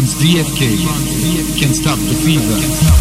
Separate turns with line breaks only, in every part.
Trans DFK can stop the fever.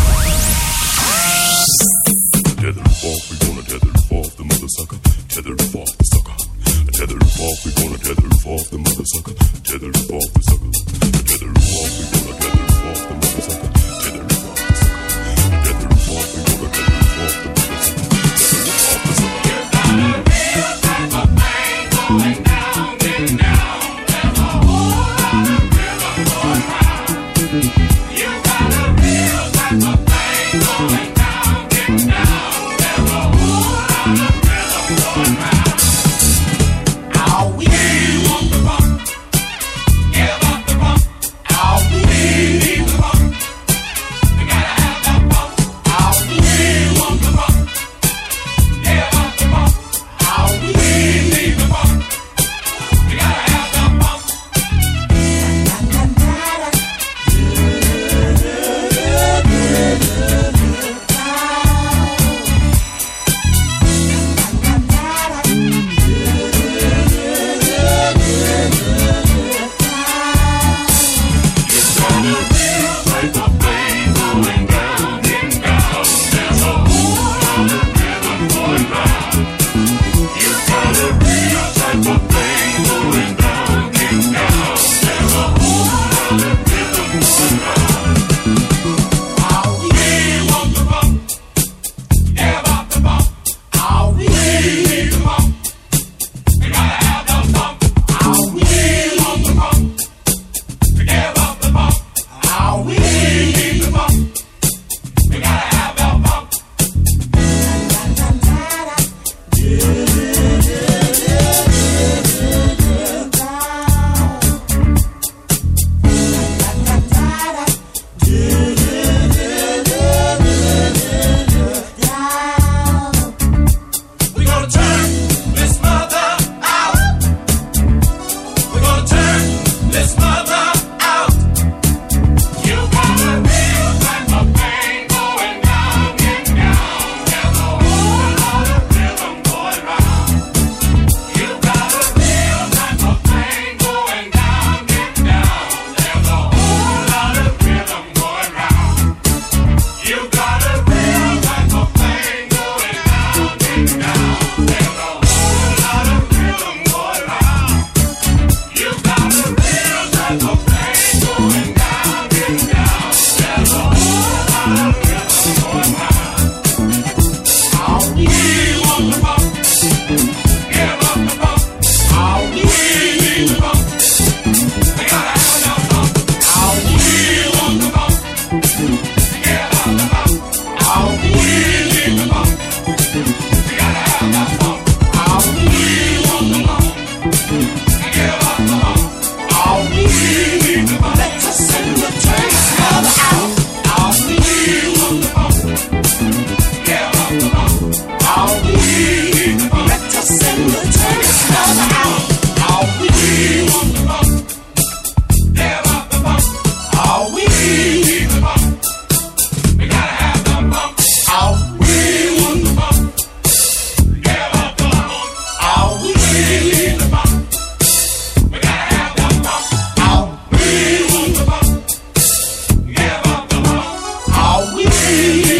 All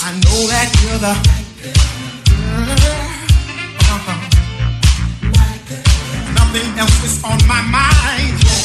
I know that
you're the uh-huh. Nothing else is on my mind.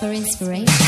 For inspiration.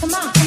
Come on,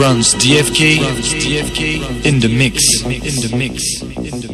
runs DFK in the mix. In the mix. In the mix.